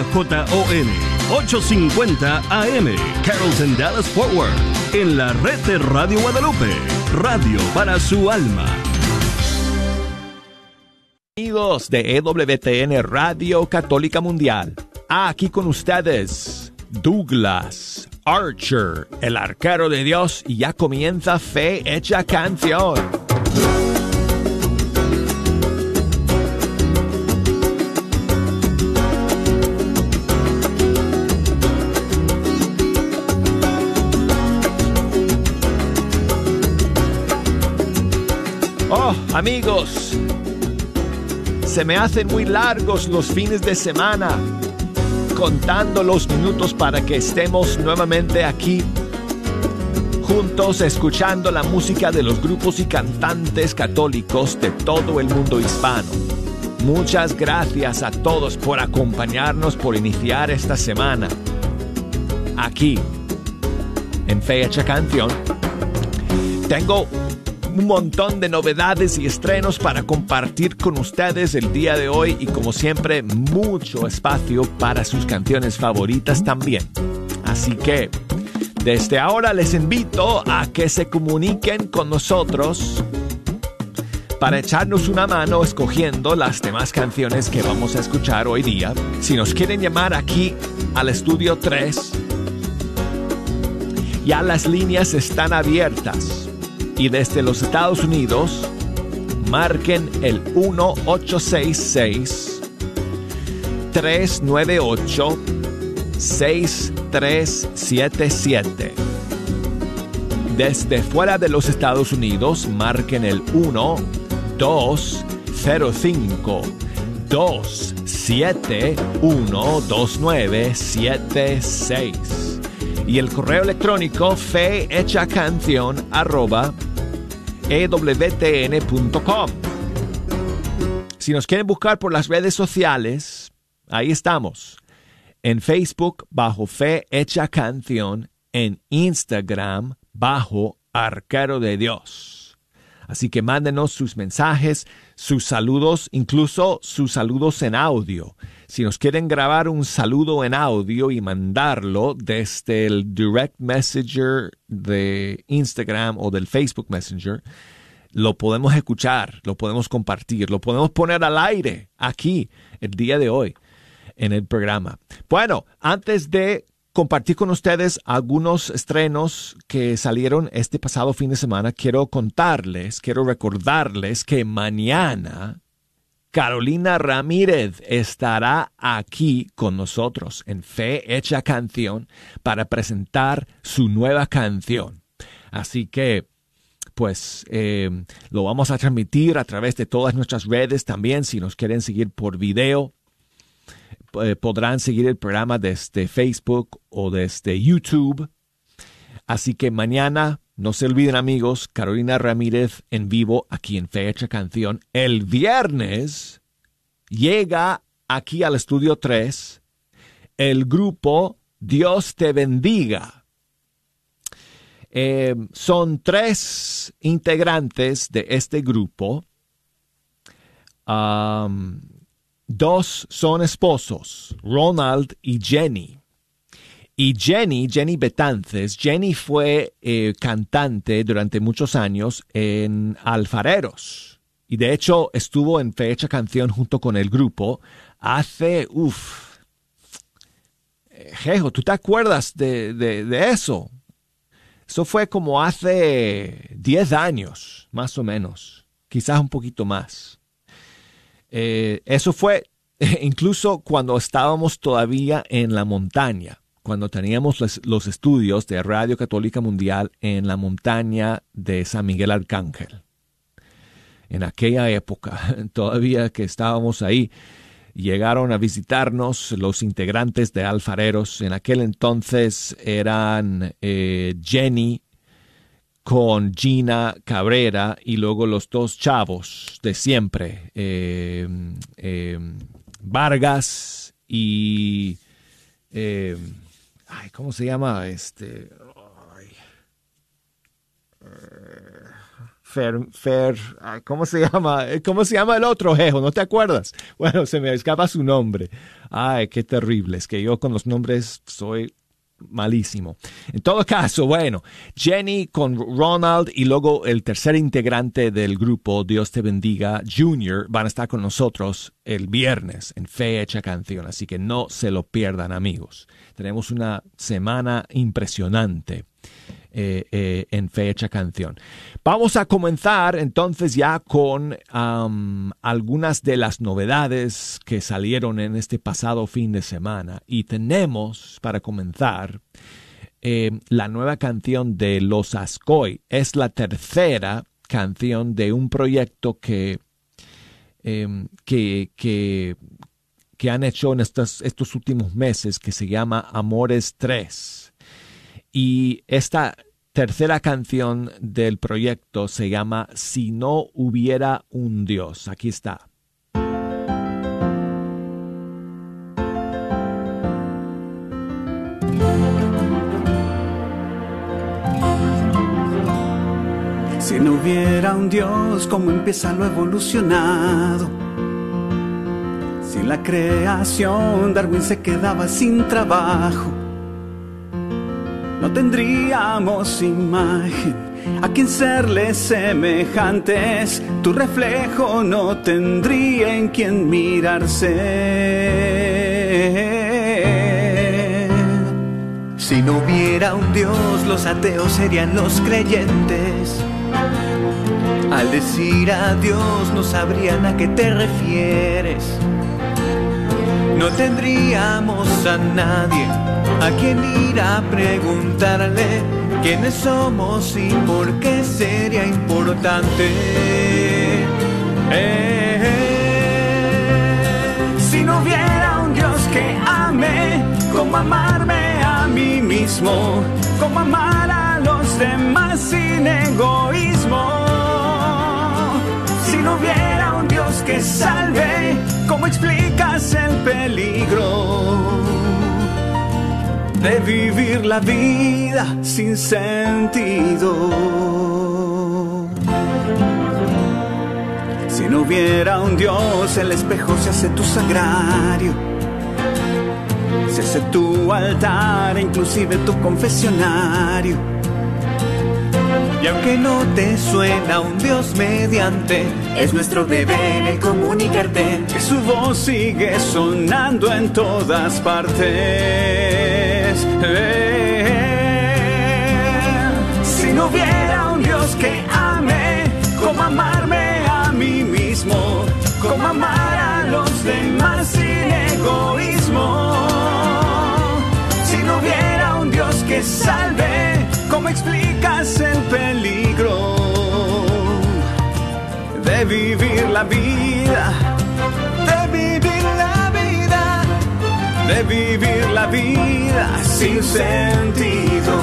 J-O-N 850 AM, Carrollton Dallas Forward, en la red de Radio Guadalupe, radio para su alma. Amigos de EWTN Radio Católica Mundial, aquí con ustedes, Douglas Archer, el arquero de Dios, y ya comienza Fe Hecha Canción. Amigos, se me hacen muy largos los fines de semana, contando los minutos para que estemos nuevamente aquí, juntos escuchando la música de los grupos y cantantes católicos de todo el mundo hispano. Muchas gracias a todos por acompañarnos, por iniciar esta semana aquí en Fecha Canción. Tengo un montón de novedades y estrenos para compartir con ustedes el día de hoy y como siempre mucho espacio para sus canciones favoritas también. Así que desde ahora les invito a que se comuniquen con nosotros para echarnos una mano escogiendo las demás canciones que vamos a escuchar hoy día. Si nos quieren llamar aquí al estudio 3, ya las líneas están abiertas y desde los Estados Unidos marquen el 1866 398 6377. Desde fuera de los Estados Unidos marquen el 1 205 271 2976 y el correo electrónico fehechacanción arroba ewtn.com. Si nos quieren buscar por las redes sociales, ahí estamos. En Facebook bajo Fe Hecha Canción, en Instagram bajo Arquero de Dios. Así que mándenos sus mensajes, sus saludos, incluso sus saludos en audio. Si nos quieren grabar un saludo en audio y mandarlo desde el direct messenger de Instagram o del Facebook Messenger, lo podemos escuchar, lo podemos compartir, lo podemos poner al aire aquí el día de hoy en el programa. Bueno, antes de compartir con ustedes algunos estrenos que salieron este pasado fin de semana, quiero contarles, quiero recordarles que mañana Carolina Ramírez estará aquí con nosotros en Fe Hecha Canción para presentar su nueva canción. Así que, pues, eh, lo vamos a transmitir a través de todas nuestras redes también. Si nos quieren seguir por video, eh, podrán seguir el programa desde Facebook o desde YouTube. Así que mañana no se olviden amigos, Carolina Ramírez en vivo aquí en Fecha Canción. El viernes llega aquí al estudio 3 el grupo Dios te bendiga. Eh, son tres integrantes de este grupo. dos son esposos, Ronald y Jenny. Y Jenny, Jenny Betances, Jenny fue eh, cantante durante muchos años en Alfareros. Y de hecho estuvo en fecha canción junto con el grupo hace, uff, Jejo, ¿tú te acuerdas de, de, eso? Eso fue como hace 10 años, más o menos, quizás un poquito más. Eh, eso fue incluso cuando estábamos todavía en la montaña cuando teníamos los, estudios de Radio Católica Mundial en la montaña de San Miguel Arcángel. En aquella época, todavía que estábamos ahí, llegaron a visitarnos los integrantes de Alfareros. En aquel entonces eran eh, Jenny con Gina Cabrera y luego los dos chavos de siempre, eh, eh, Vargas y... ¿cómo se llama? Este. Fer, Fer, ¿cómo se llama? ¿Cómo se llama el otro jejo? ¿No te acuerdas? Bueno, se me escapa su nombre. Ay, qué terrible. Es que yo con los nombres soy malísimo. En todo caso, bueno, Jenny con Ronald y luego el tercer integrante del grupo, Dios te bendiga, Junior, van a estar con nosotros el viernes en Fecha Canción, así que no se lo pierdan amigos. Tenemos una semana impresionante. Eh, eh, en fecha canción. Vamos a comenzar entonces ya con algunas de las novedades que salieron en este pasado fin de semana. Y tenemos, para comenzar, eh, la nueva canción de Los Ascoy. Es la tercera canción de un proyecto que, em, que, que, que, han hecho en estos, estos últimos meses que se llama Amores 3 y esta tercera canción del proyecto se llama Si no hubiera un Dios. Aquí está. Si no hubiera un Dios, ¿cómo empieza lo evolucionado? Si la creación Darwin se quedaba sin trabajo no tendríamos imagen a quien serle semejantes, tu reflejo no tendría en quien mirarse. Si no hubiera un Dios, los ateos serían los creyentes. Al decir a Dios no sabrían a qué te refieres. No tendríamos a nadie a quien ir a preguntarle quiénes somos y por qué sería importante. Eh, si no hubiera un Dios que ame, como amarme a mí mismo, como amar a los demás sin egoísmo. No hubiera un Dios que salve, ¿cómo explicas el peligro? de vivir la vida sin sentido. Si no hubiera un Dios, el espejo se hace tu sagrario, se hace tu altar, inclusive tu confesionario. Y aunque no te suena un Dios mediante, es nuestro deber el comunicarte que su voz sigue sonando en todas partes. Si no hubiera un Dios que ame, como amarme a mí mismo, como amar a los demás sin egoísmo. Si no hubiera un Dios que salve, ¿cómo explicas el peligro de vivir la vida? De vivir la vida, de vivir la vida sin sentido.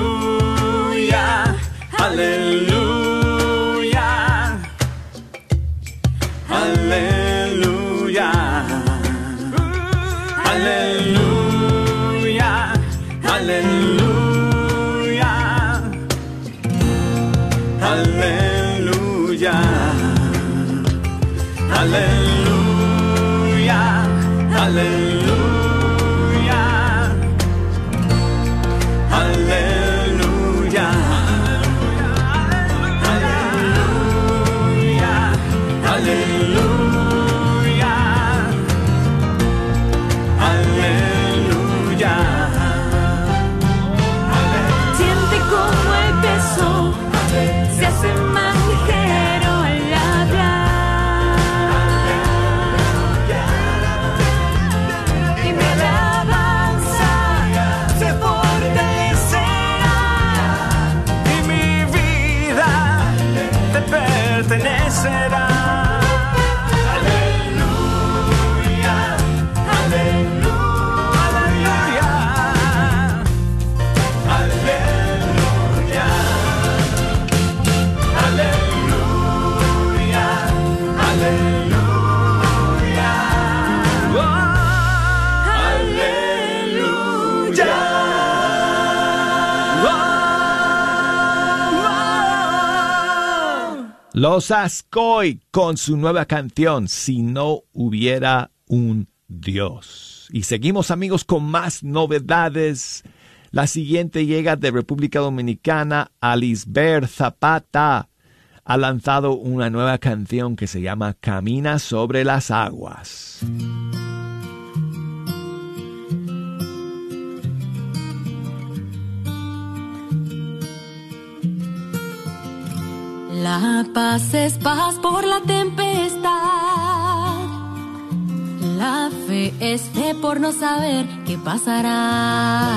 Aleluya, aleluya, aleluya, aleluya, said Los Ascoy con su nueva canción Si no hubiera un Dios. Y seguimos amigos con más novedades. La siguiente llega de República Dominicana. Alisber Zapata ha lanzado una nueva canción que se llama Camina sobre las aguas. La paz es paz por la tempestad. La fe es fe por no saber qué pasará.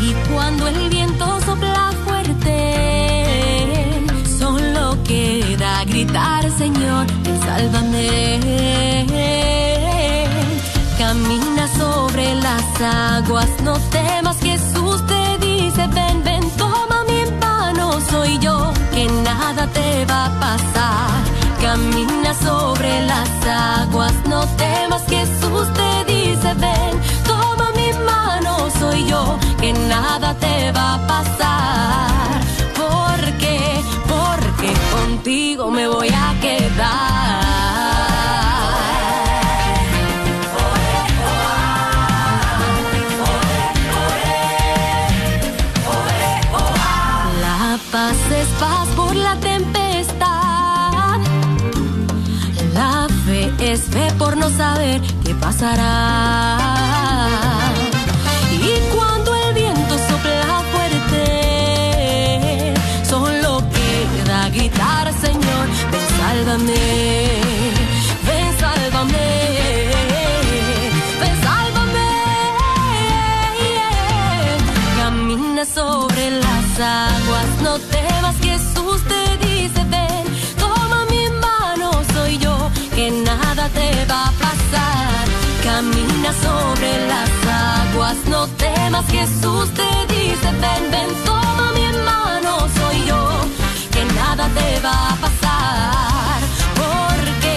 Y cuando el viento sopla fuerte, solo queda gritar, Señor, sálvame. Camina sobre las aguas, no temas, Jesús te que nada te va a pasar. Camina sobre las aguas, no temas, Jesús te dice, ven, toma mi mano, soy yo, que nada te va a pasar. Por no saber qué pasará. Y cuando el viento sopla fuerte, solo queda gritar, Señor, ven, sálvame. Ven, sálvame. Ven, sálvame. Camina sobre te va a pasar. Camina sobre las aguas, no temas, Jesús te dice, ven, ven, toma mi mano, soy yo, que nada te va a pasar. Porque,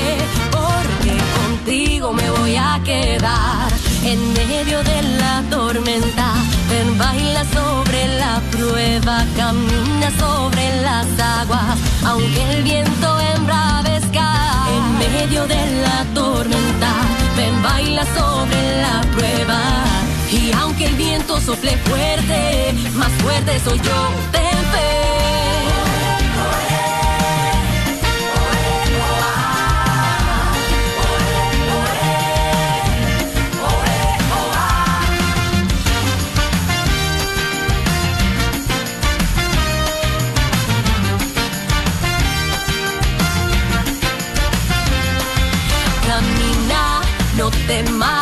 porque contigo me voy a quedar en medio de la tormenta. Ven, baila sobre la prueba, camina sobre las aguas, aunque el viento embravezca. En medio de la tormenta, ven, baila sobre la prueba. Y aunque el viento sople fuerte, más fuerte soy yo, ten fe. No temas,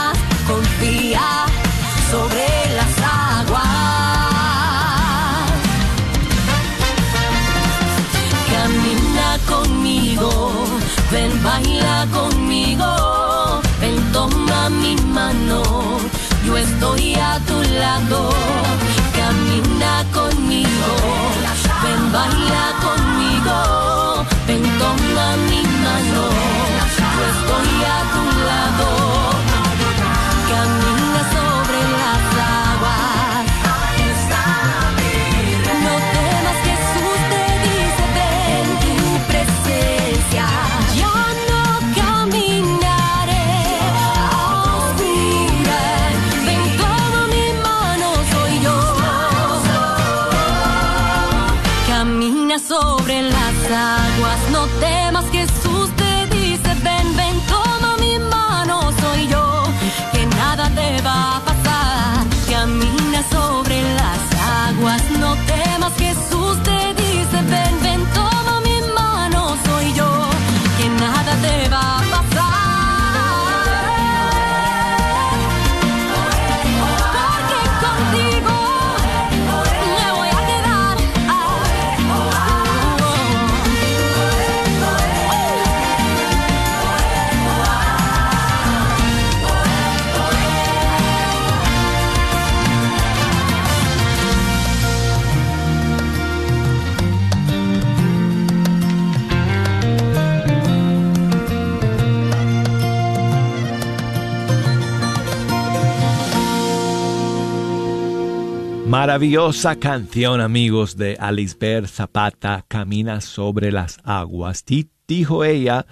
Maravillosa canción, amigos, de Alisbeth Zapata, Camina sobre las aguas. Dijo ella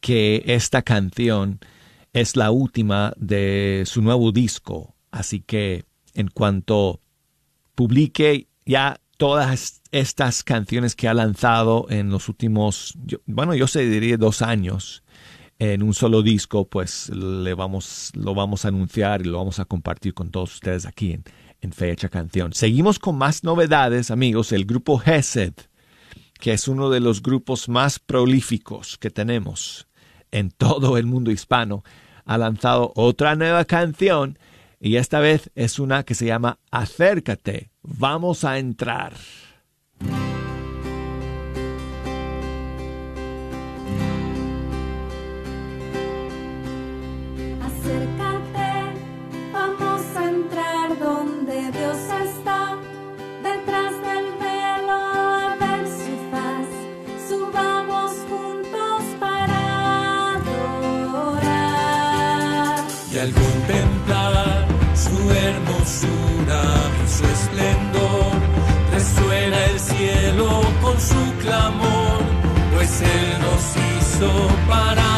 que esta canción es la última de su nuevo disco, así que en cuanto publique ya todas estas canciones que ha lanzado en los últimos, bueno, yo sé, diría dos años, en un solo disco, pues le vamos, lo vamos a anunciar y lo vamos a compartir con todos ustedes aquí en, en Fecha Canción. Seguimos con más novedades, amigos. El grupo Hesed, que es uno de los grupos más prolíficos que tenemos en todo el mundo hispano, ha lanzado otra nueva canción y esta vez es una que se llama Acércate, vamos a entrar. Hermosura y su esplendor, resuena el cielo con su clamor, pues Él nos hizo para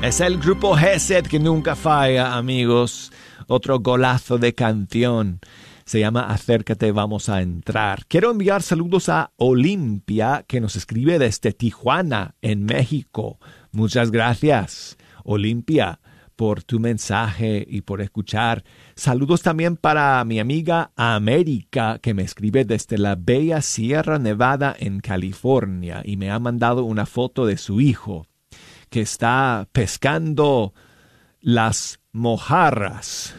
Es el grupo Hesed que nunca falla, amigos. Otro golazo de canción. Se llama Acércate, vamos a entrar. Quiero enviar saludos a Olimpia, que nos escribe desde Tijuana, en México. Muchas gracias, Olimpia, por tu mensaje y por escuchar. Saludos también para mi amiga América, que me escribe desde la bella Sierra Nevada en California y me ha mandado una foto de su hijo que está pescando las mojarras.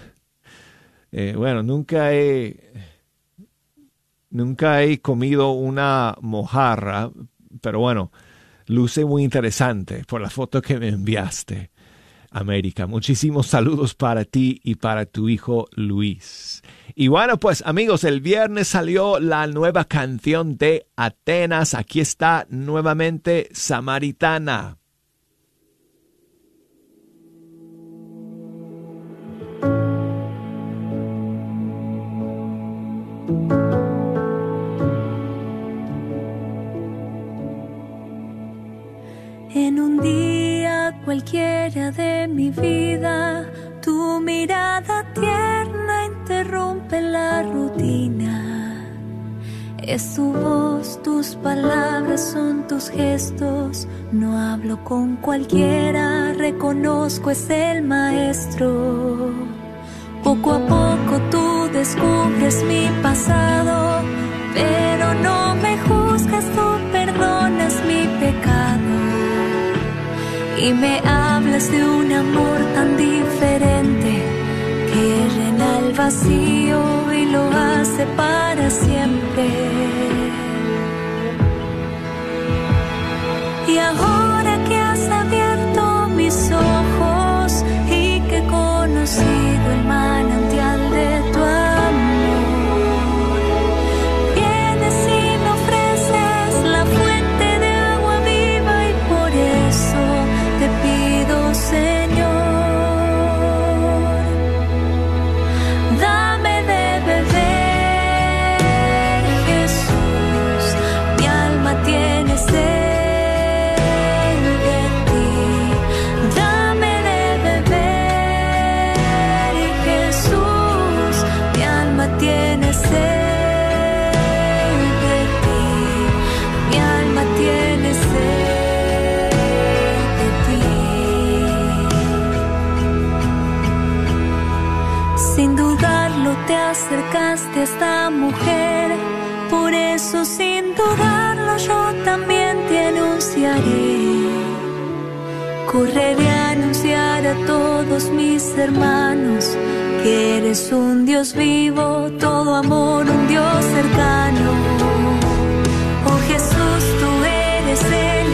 Eh, bueno, nunca he, nunca he comido una mojarra, pero bueno, luce muy interesante por la foto que me enviaste. América. Muchísimos saludos para ti y para tu hijo Luis. Y bueno, pues amigos, el viernes salió la nueva canción de Atenas. Aquí está nuevamente Samaritana. En un día cualquiera de mi vida, tu mirada tierna interrumpe la rutina. Es tu voz, tus palabras son tus gestos. No hablo con cualquiera, reconozco es el maestro. Poco a poco tú descubres mi pasado, pero no me juzgas, tú perdonas mi pecado. Y me hablas de un amor tan diferente que llena el vacío y lo hace para esta mujer, por eso sin dudarlo yo también te anunciaré. Correré a anunciar a todos mis hermanos que eres un Dios vivo, todo amor, un Dios cercano. Oh Jesús, tú eres el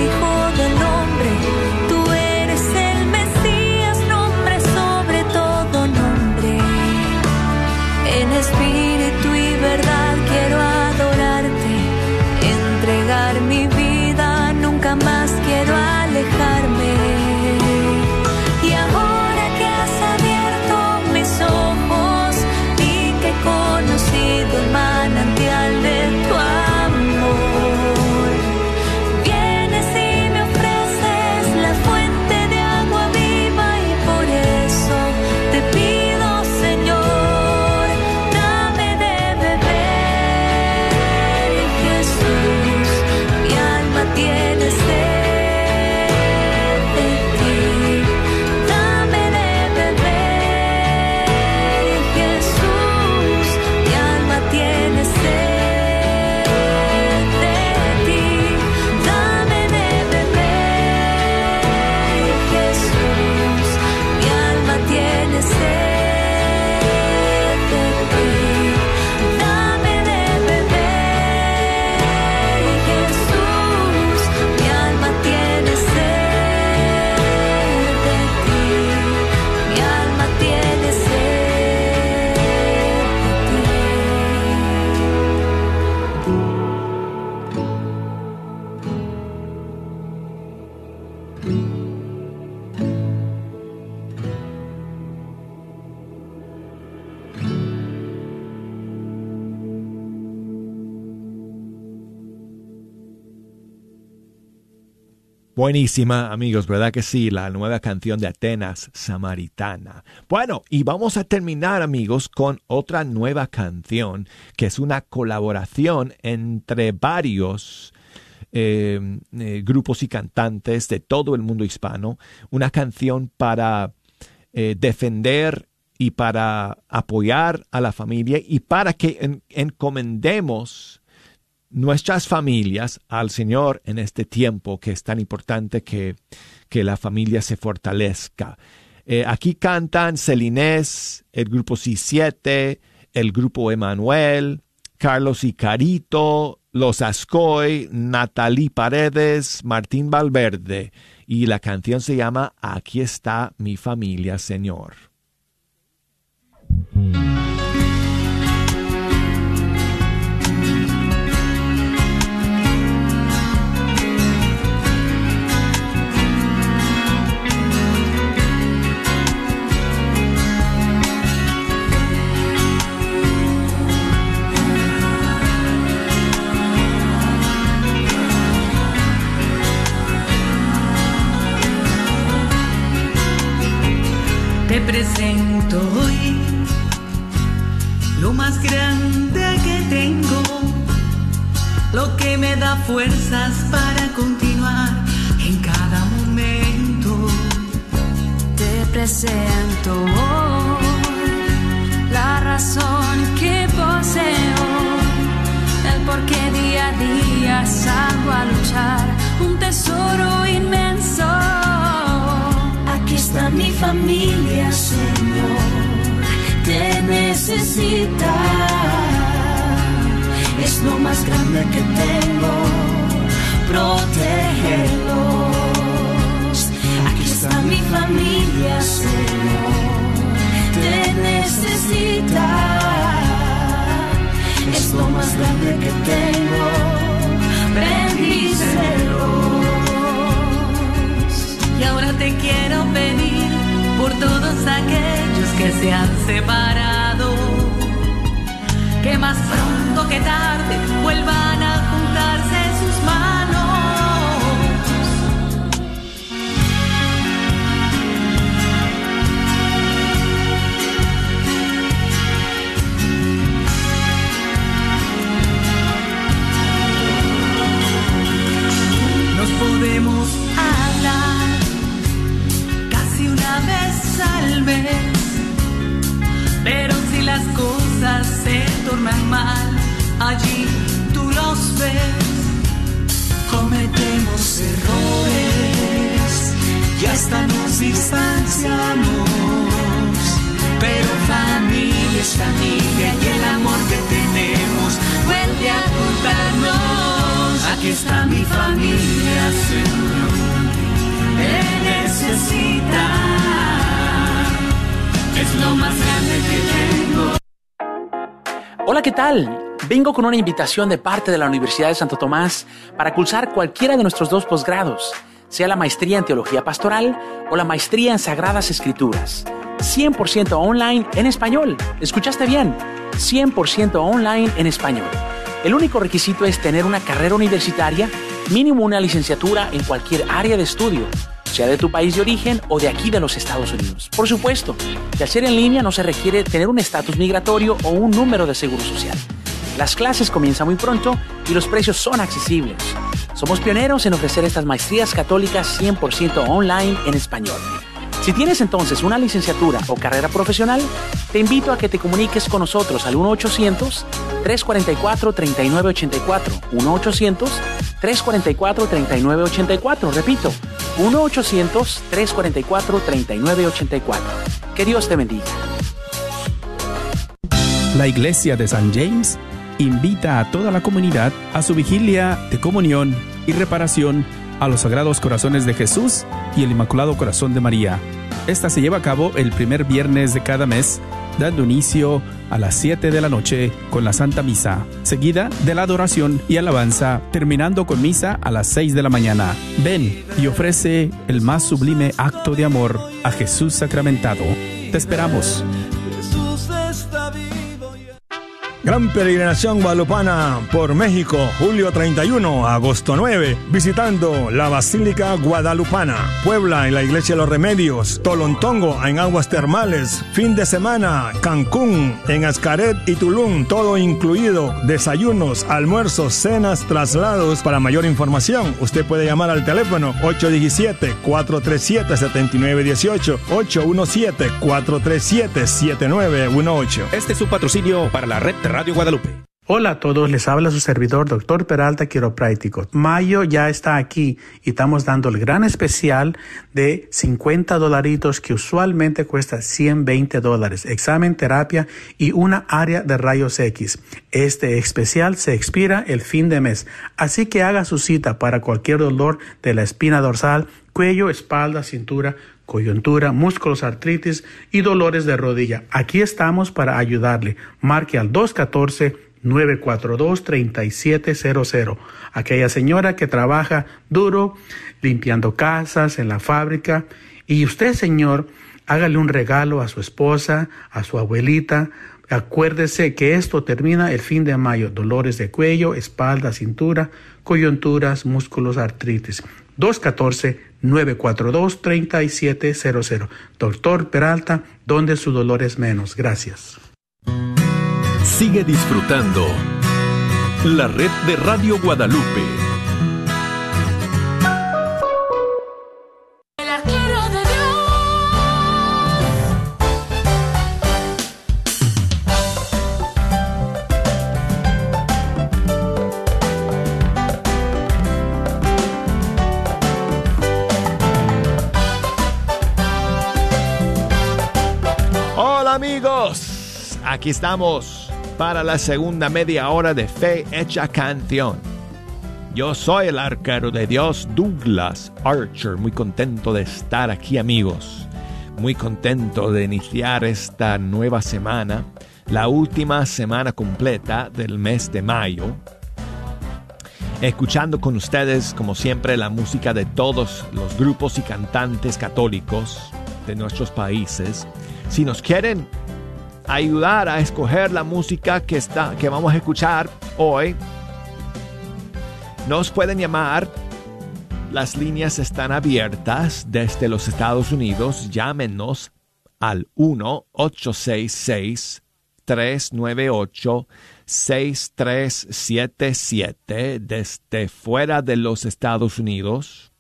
Buenísima, amigos, ¿verdad que sí? La nueva canción de Atenas, Samaritana. Bueno, y vamos a terminar, amigos, con otra nueva canción, que es una colaboración entre varios eh, eh, grupos y cantantes de todo el mundo hispano. Una canción para eh, defender y para apoyar a la familia y para que en- encomendemos nuestras familias al Señor en este tiempo que es tan importante que, que la familia se fortalezca. Eh, aquí cantan Celinés, el grupo C7, el grupo Emanuel, Carlos y Carito, Los Ascoy, Natalie Paredes, Martín Valverde. Y la canción se llama Aquí está mi familia, Señor. Aquí presento hoy lo más grande que tengo, lo que me da fuerzas para continuar en cada momento. Te presento hoy la razón que poseo, el por qué día a día salgo a luchar, un tesoro inmenso. Está mi familia, Señor, te necesita. Es lo más grande que tengo, protégelos. Aquí está mi familia, Señor, te necesita. Es lo más grande que tengo, bendícelos. Y ahora te quiero pedir todos aquellos que se han separado, que más pronto que tarde vuelvan a Vengo con una invitación de parte de la Universidad de Santo Tomás para cursar cualquiera de nuestros dos posgrados, sea la maestría en Teología Pastoral o la maestría en Sagradas Escrituras. 100% online en español. ¿Escuchaste bien? 100% online en español. El único requisito es tener una carrera universitaria, mínimo una licenciatura en cualquier área de estudio, sea de tu país de origen o de aquí de los Estados Unidos. Por supuesto, de hacer en línea no se requiere tener un estatus migratorio o un número de seguro social. Las clases comienzan muy pronto y los precios son accesibles. Somos pioneros en ofrecer estas maestrías católicas 100% online en español. Si tienes entonces una licenciatura o carrera profesional, te invito a que te comuniques con nosotros al 1-800-344-3984. 1-800-344-3984. Repito, 1-800-344-3984. Que Dios te bendiga. La Iglesia de San James invita a toda la comunidad a su vigilia de comunión y reparación a los Sagrados Corazones de Jesús y el Inmaculado Corazón de María. Esta se lleva a cabo el primer viernes de cada mes, dando inicio a las 7 de la noche con la Santa Misa, seguida de la adoración y alabanza, terminando con misa a las 6 de la mañana. Ven y ofrece el más sublime acto de amor a Jesús sacramentado. Te esperamos. Gran peregrinación guadalupana por México, julio 31, agosto 9, visitando la Basílica Guadalupana, Puebla en la Iglesia de los Remedios, Tolontongo en aguas termales, fin de semana, Cancún, en Ascaret y Tulum, todo incluido, desayunos, almuerzos, cenas, traslados. Para mayor información, usted puede llamar al teléfono 817-437-7918, 817-437-7918. Este es su patrocinio para la red Radio Guadalupe. Hola a todos, les habla su servidor, doctor Peralta Quiropráctico. Mayo ya está aquí y estamos dando el gran especial de 50 dolaritos que usualmente cuesta 120 dólares. Examen, terapia y una área de rayos X. Este especial se expira el fin de mes, así que haga su cita para cualquier dolor de la espina dorsal, cuello, espalda, cintura, coyuntura, músculos, artritis y dolores de rodilla. Aquí estamos para ayudarle. Marque al 214-942-3700. Aquella señora que trabaja duro limpiando casas en la fábrica. Y usted, señor, hágale un regalo a su esposa, a su abuelita. Acuérdese que esto termina el fin de mayo. Dolores de cuello, espalda, cintura, coyunturas, músculos, artritis. 214 942-3700. Doctor Peralta, donde su dolor es menos. Gracias. Sigue disfrutando la red de Radio Guadalupe. Aquí estamos para la segunda media hora de Fe Hecha Canción. Yo soy el arquero de Dios Douglas Archer, muy contento de estar aquí amigos, muy contento de iniciar esta nueva semana, la última semana completa del mes de mayo, escuchando con ustedes como siempre la música de todos los grupos y cantantes católicos de nuestros países. Si nos quieren ayudar a escoger la música que, está, que vamos a escuchar hoy, nos pueden llamar. Las líneas están abiertas desde los Estados Unidos. Llámenos al 1-866-398-6377 desde fuera de los Estados Unidos.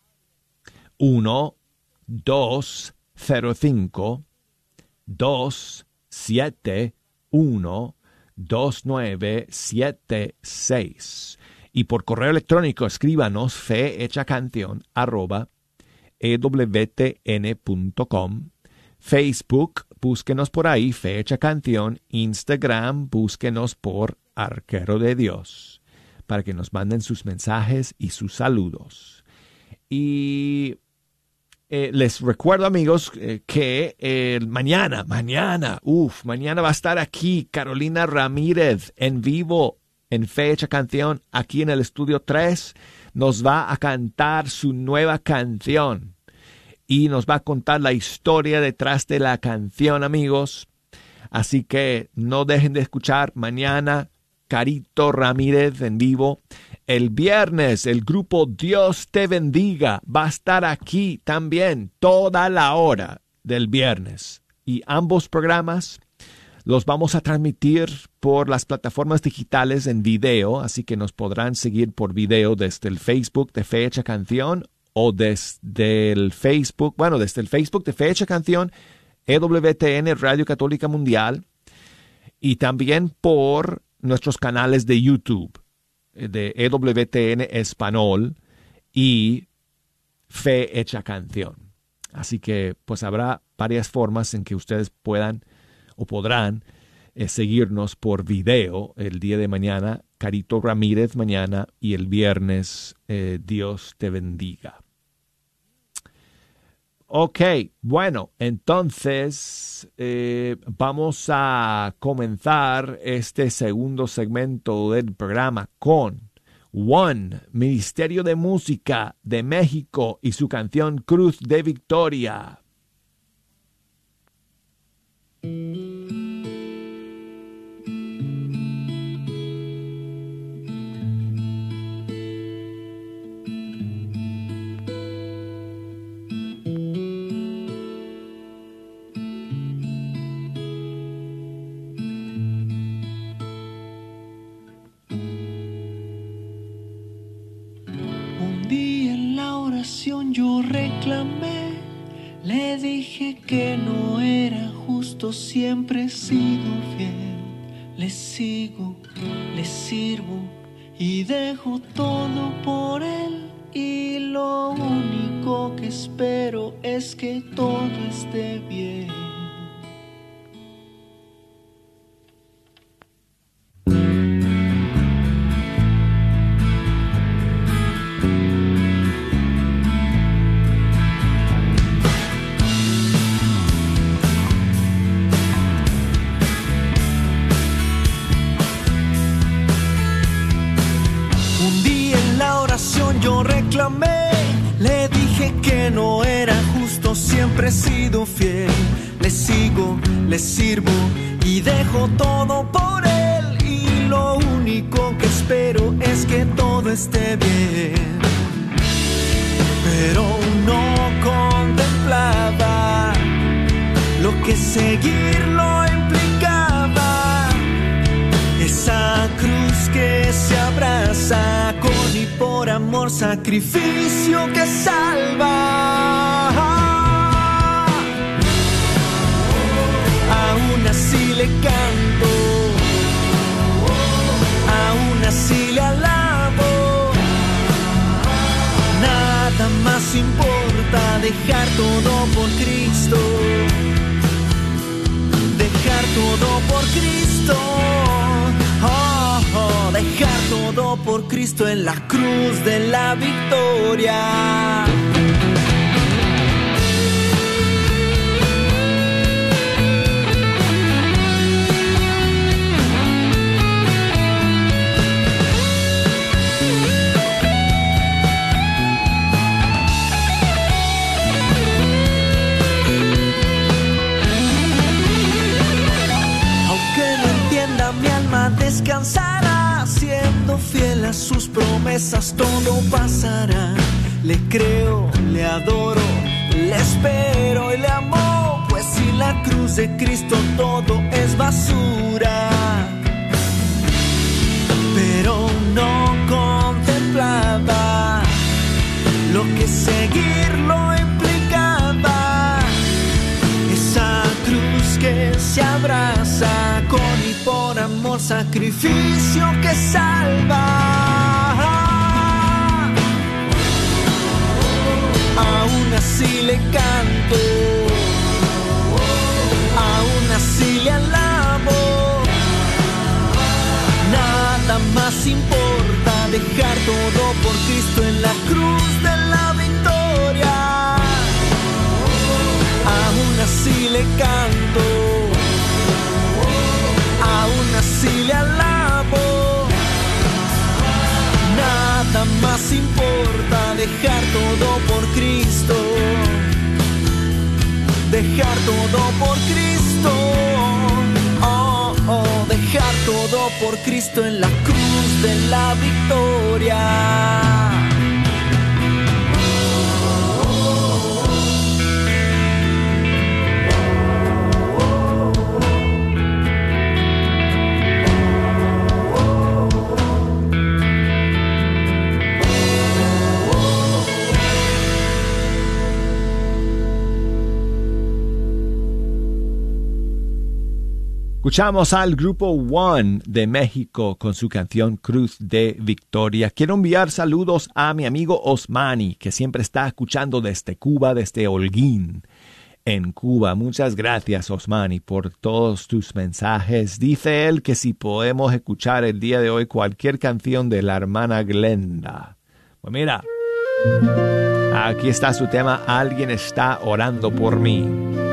1 205 271 2976 y por correo electrónico escríbanos fehechacanción arroba ewtn.com Facebook, búsquenos por ahí, Fecha Canción, Instagram, búsquenos por Arquero de Dios, para que nos manden sus mensajes y sus saludos. Y eh, les recuerdo, amigos, eh, que eh, mañana, mañana, uff, mañana va a estar aquí Carolina Ramírez en vivo en Fecha Canción, aquí en el estudio 3. Nos va a cantar su nueva canción y nos va a contar la historia detrás de la canción, amigos. Así que no dejen de escuchar mañana Carito Ramírez en vivo. El viernes el grupo Dios te bendiga va a estar aquí también toda la hora del viernes. Y ambos programas los vamos a transmitir por las plataformas digitales en video, así que nos podrán seguir por video desde el Facebook de Fecha Canción o desde el Facebook, bueno, desde el Facebook de Fecha Canción, EWTN Radio Católica Mundial y también por nuestros canales de YouTube de EWTN Español y Fe Hecha Canción. Así que pues habrá varias formas en que ustedes puedan o podrán eh, seguirnos por video el día de mañana, Carito Ramírez mañana y el viernes eh, Dios te bendiga. Ok, bueno, entonces eh, vamos a comenzar este segundo segmento del programa con One, Ministerio de Música de México y su canción Cruz de Victoria. Yo por Cristo en la cruz de la victoria. Fiel a sus promesas, todo pasará. Le creo, le adoro, le espero y le amo. Pues si la cruz de Cristo todo es basura. Pero no contemplaba lo que seguirlo que se abraza con y por amor, sacrificio que salva. Aún así le canto, aún así le alabo. Nada más importa dejar todo por Cristo en la cruz de la victoria. Aún así le canto, aún así le alabo. Nada más importa dejar todo por Cristo. Dejar todo por Cristo. Oh, oh, dejar todo por Cristo en la cruz de la victoria. Escuchamos al grupo One de México con su canción Cruz de Victoria. Quiero enviar saludos a mi amigo Osmani, que siempre está escuchando desde Cuba, desde Holguín, en Cuba. Muchas gracias, Osmani, por todos tus mensajes. Dice él que si podemos escuchar el día de hoy cualquier canción de la hermana Glenda. Pues mira, aquí está su tema, Alguien está orando por mí.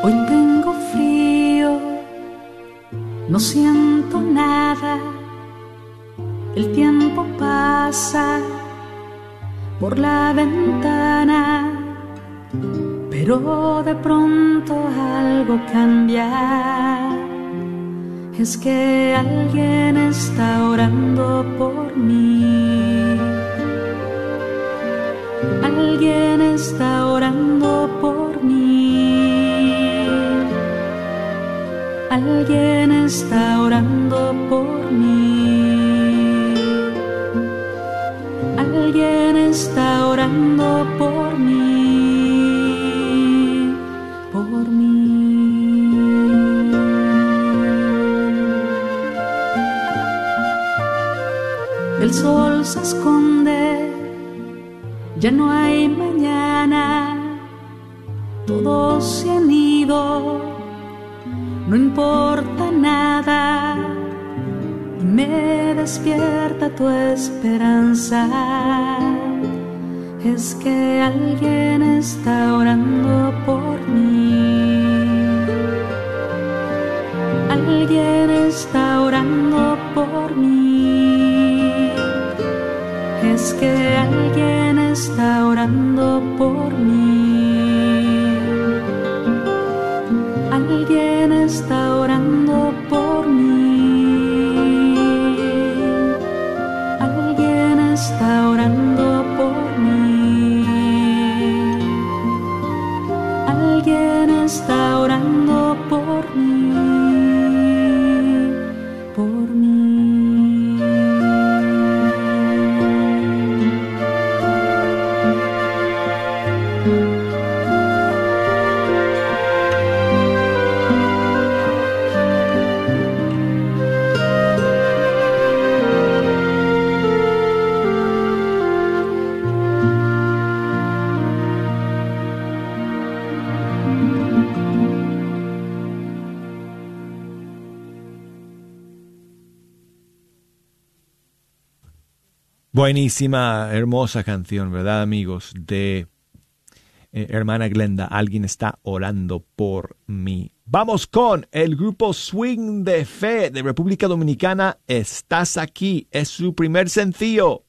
Hoy tengo frío, no siento nada. El tiempo pasa por la ventana, pero de pronto algo cambia. Es que alguien está orando por mí. Alguien está orando por mí. Alguien está orando por mí. Alguien está orando por mí. Por mí. El sol se esconde ya no hay mañana, todos se han ido, no importa nada, me despierta tu esperanza. Es que alguien está orando por mí. Alguien está orando por mí. Es que alguien está orando por mí. Alguien está Buenísima, hermosa canción, ¿verdad, amigos? De eh, hermana Glenda, alguien está orando por mí. Vamos con el grupo Swing de Fe de República Dominicana. Estás aquí, es su primer sencillo.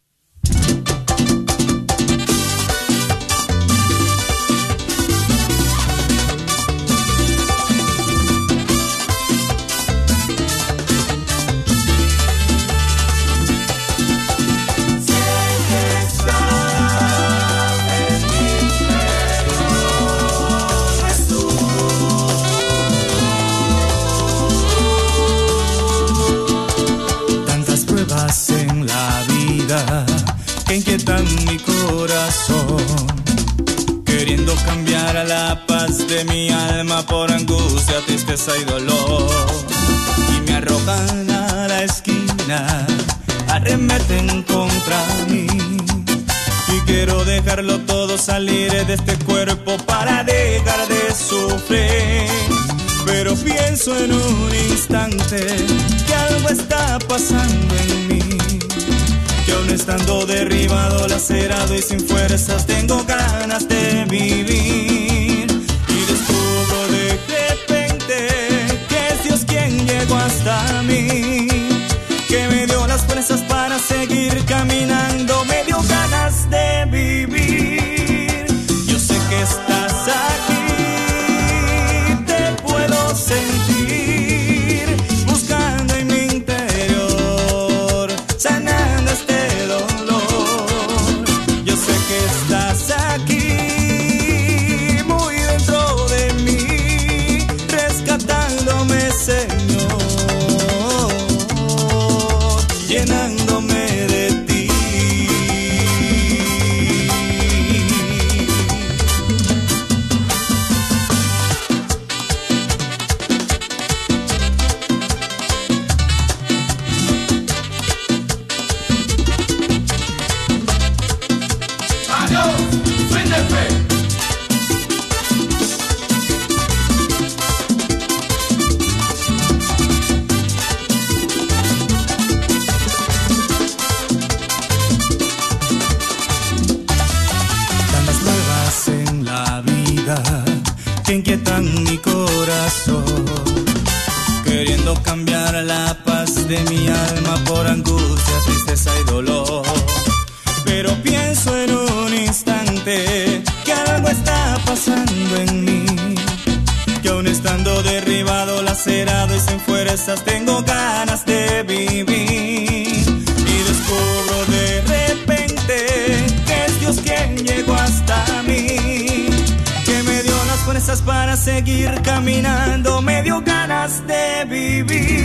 Por angustia, tristeza y dolor. Y me arrojan a la esquina, arremeten contra mí. Y quiero dejarlo todo salir de este cuerpo para dejar de sufrir. Pero pienso en un instante que algo está pasando en mí. Que aún estando derribado, lacerado y sin fuerzas, tengo ganas de vivir. Hasta mí. De mi alma por angustia, tristeza y dolor. Pero pienso en un instante que algo está pasando en mí, que aún estando derribado, lacerado y sin fuerzas, tengo ganas de vivir. Y descubro de repente que es Dios quien llegó hasta mí, que me dio las fuerzas para seguir caminando, me dio ganas de vivir.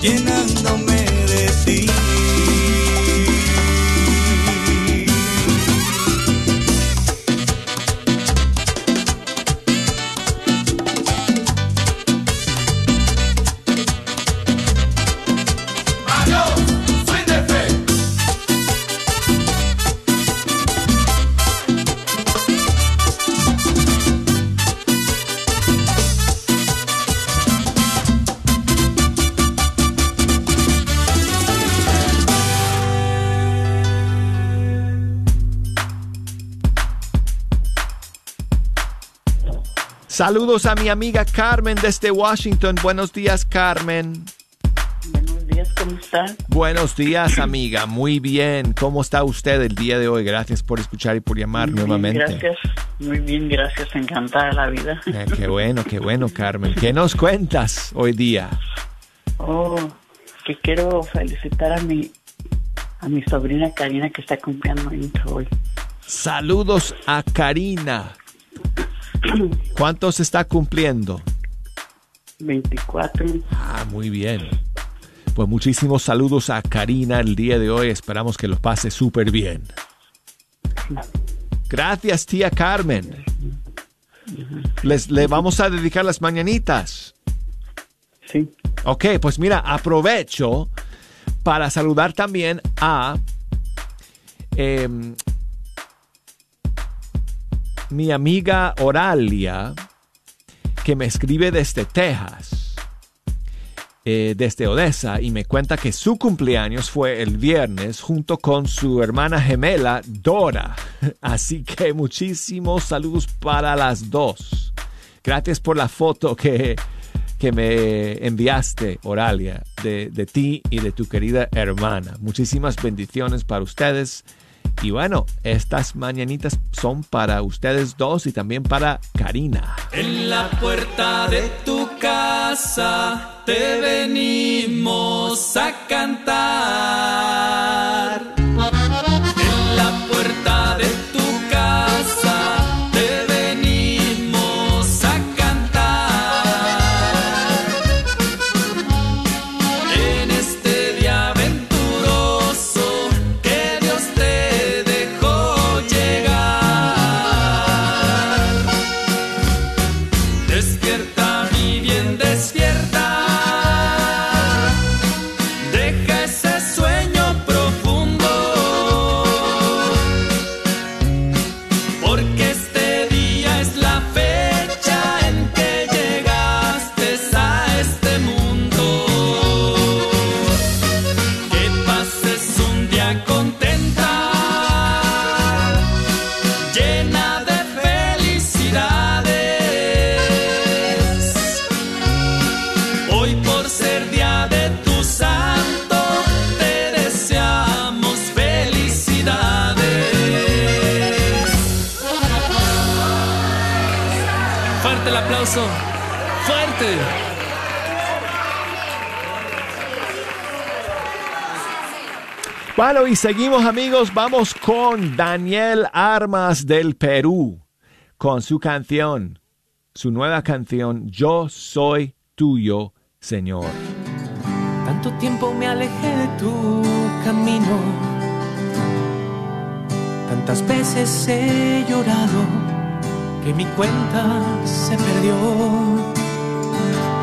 llena Saludos a mi amiga Carmen desde Washington. Buenos días, Carmen. Buenos días, ¿cómo está? Buenos días, amiga. Muy bien. ¿Cómo está usted el día de hoy? Gracias por escuchar y por llamar Muy bien, nuevamente. gracias, muy bien, gracias, encantada la vida. Eh, qué bueno, qué bueno, Carmen. ¿Qué nos cuentas hoy día? Oh, que quiero felicitar a mi a mi sobrina Karina que está cumpliendo hoy. Saludos a Karina. ¿Cuántos está cumpliendo? 24. Ah, muy bien. Pues muchísimos saludos a Karina el día de hoy. Esperamos que lo pase súper bien. Gracias, tía Carmen. Les, le vamos a dedicar las mañanitas. Sí. Ok, pues mira, aprovecho para saludar también a em, mi amiga Oralia, que me escribe desde Texas, eh, desde Odessa, y me cuenta que su cumpleaños fue el viernes junto con su hermana gemela Dora. Así que muchísimos saludos para las dos. Gracias por la foto que, que me enviaste, Oralia, de, de ti y de tu querida hermana. Muchísimas bendiciones para ustedes. Y bueno, estas mañanitas son para ustedes dos y también para Karina. En la puerta de tu casa te venimos a cantar. Bueno, y seguimos amigos, vamos con Daniel Armas del Perú, con su canción, su nueva canción, Yo soy tuyo, Señor. Tanto tiempo me alejé de tu camino. Tantas veces he llorado que mi cuenta se perdió.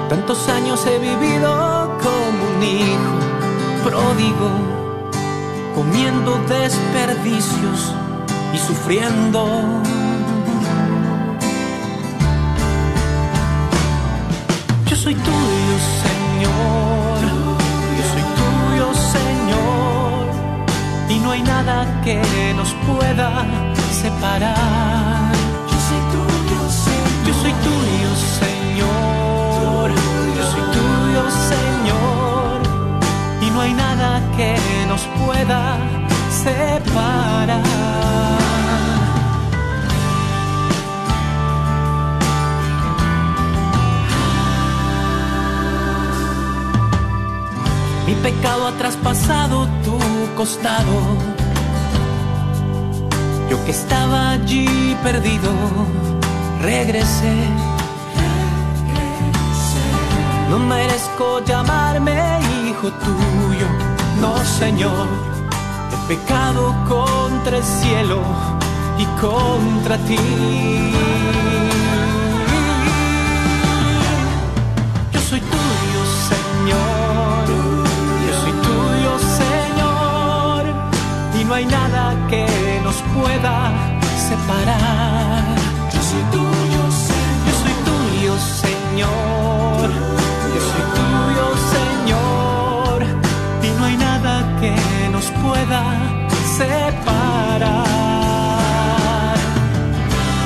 Tantos años he vivido como un hijo pródigo, comiendo desperdicios y sufriendo. Yo soy tuyo, Señor. Yo soy tuyo, Señor. Y no hay nada que nos pueda separar. Yo soy tuyo, Señor. Yo soy tuyo, Señor. Yo soy tuyo, Señor. Y no hay nada que nos pueda separar. Mi pecado ha traspasado tu costado. Yo que estaba allí perdido, regresé. No merezco llamarme hijo tuyo, no Señor. He pecado contra el cielo y contra ti. Yo soy tuyo, Señor. Yo soy tuyo, Señor. Y no hay nada que nos pueda separar. Yo soy tuyo, Señor. Yo soy tuyo, Señor. Yo soy tuyo, Señor. pueda separar.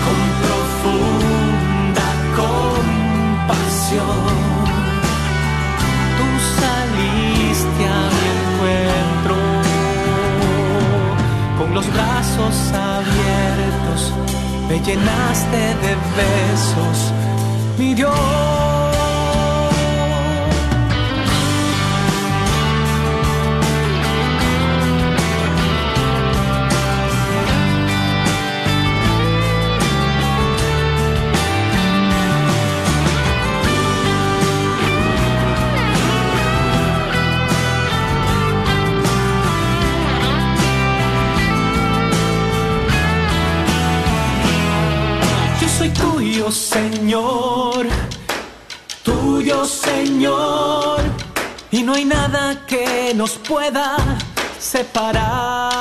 Con profunda compasión, tú saliste a mi encuentro con los brazos abiertos. Me llenaste de besos, mi Dios. Hay nada que nos pueda separar.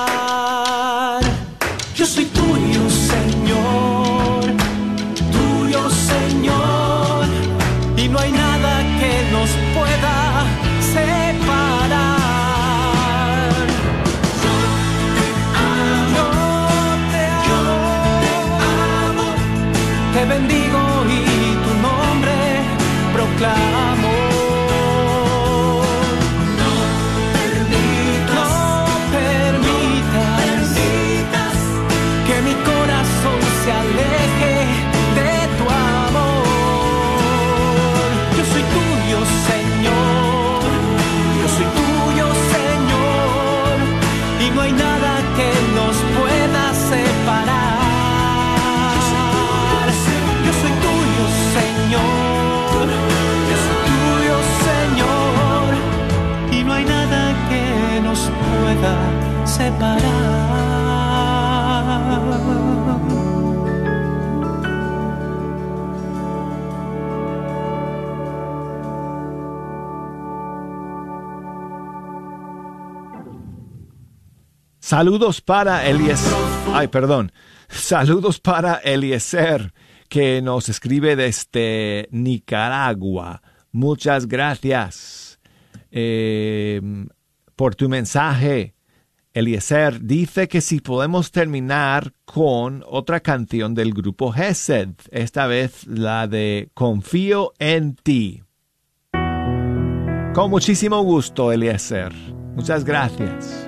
Saludos para Eliezer. Ay, perdón. Saludos para Eliezer, que nos escribe desde Nicaragua. Muchas gracias eh, por tu mensaje. Eliezer dice que si podemos terminar con otra canción del grupo Hesed, esta vez la de Confío en ti. Con muchísimo gusto, Eliezer. Muchas gracias.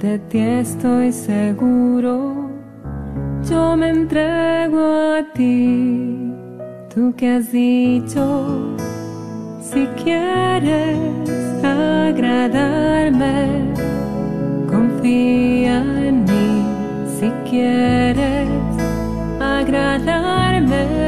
de ti estoy seguro, yo me entrego a ti. Tú que has dicho, si quieres agradarme, confía en mí. Si quieres agradarme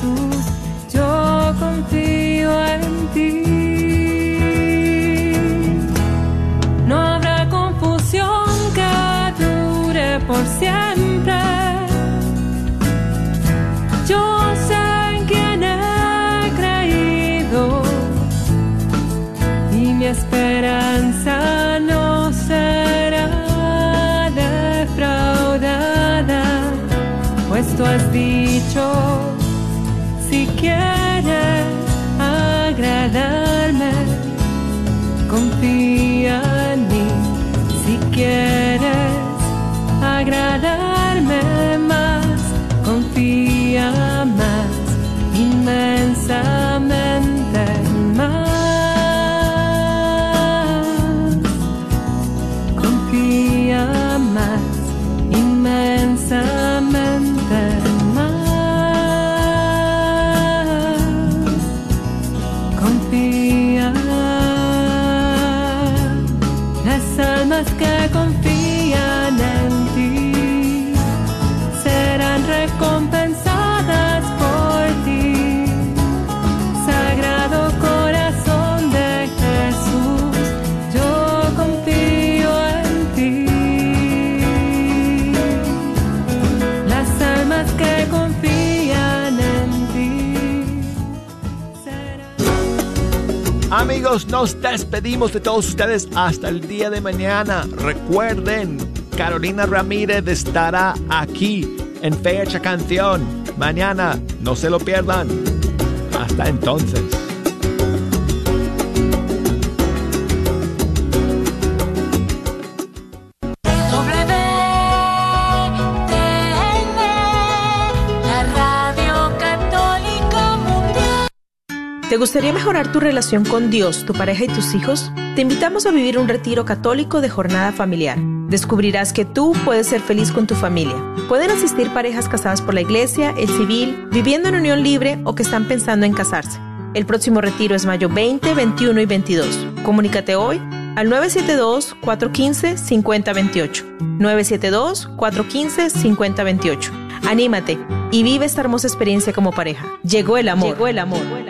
Jesús, yo confío en ti. No habrá confusión que dure por siempre. Yo sé en quién he creído y mi esperanza no será defraudada, pues tú has dicho, despedimos de todos ustedes hasta el día de mañana. Recuerden, Carolina Ramírez estará aquí en Fecha Canción. Mañana, no se lo pierdan. Hasta entonces. ¿Te gustaría mejorar tu relación con Dios, tu pareja y tus hijos? Te invitamos a vivir un retiro católico de jornada familiar. Descubrirás que tú puedes ser feliz con tu familia. Pueden asistir parejas casadas por la iglesia, el civil, viviendo en unión libre o que están pensando en casarse. El próximo retiro es mayo 20, 21 y 22. Comunícate hoy al 972-415-5028. 972-415-5028. Anímate y vive esta hermosa experiencia como pareja. Llegó el amor. Llegó el amor.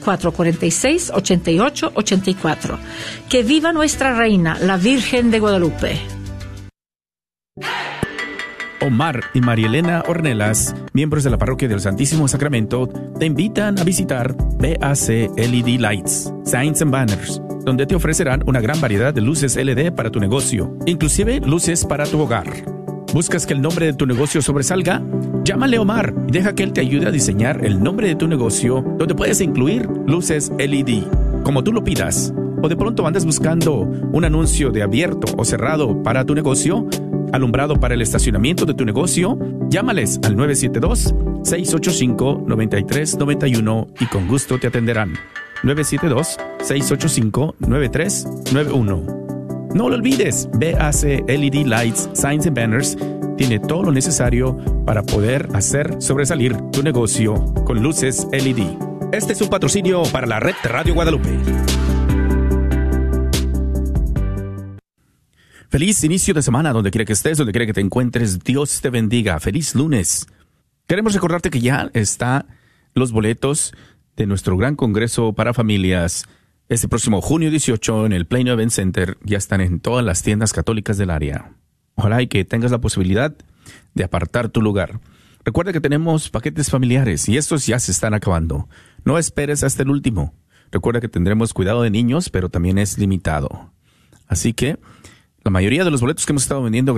446-8884. Que viva nuestra reina, la Virgen de Guadalupe. Omar y María Elena Ornelas, miembros de la Parroquia del Santísimo Sacramento, te invitan a visitar BAC LED Lights, Signs and Banners, donde te ofrecerán una gran variedad de luces LED para tu negocio, inclusive luces para tu hogar. ¿Buscas que el nombre de tu negocio sobresalga? Llámale Omar y deja que él te ayude a diseñar el nombre de tu negocio, donde puedes incluir luces LED, como tú lo pidas. O de pronto andas buscando un anuncio de abierto o cerrado para tu negocio, alumbrado para el estacionamiento de tu negocio, llámales al 972-685-9391 y con gusto te atenderán. 972-685-9391. No lo olvides, BAC LED Lights, Signs and Banners tiene todo lo necesario para poder hacer sobresalir tu negocio con luces LED. Este es un patrocinio para la red Radio Guadalupe. Feliz inicio de semana, donde quiera que estés, donde quiera que te encuentres. Dios te bendiga. Feliz lunes. Queremos recordarte que ya está los boletos de nuestro gran congreso para familias. Este próximo junio 18 en el Plano Event Center ya están en todas las tiendas católicas del área. Ojalá y que tengas la posibilidad de apartar tu lugar. Recuerda que tenemos paquetes familiares y estos ya se están acabando. No esperes hasta el último. Recuerda que tendremos cuidado de niños, pero también es limitado. Así que la mayoría de los boletos que hemos estado vendiendo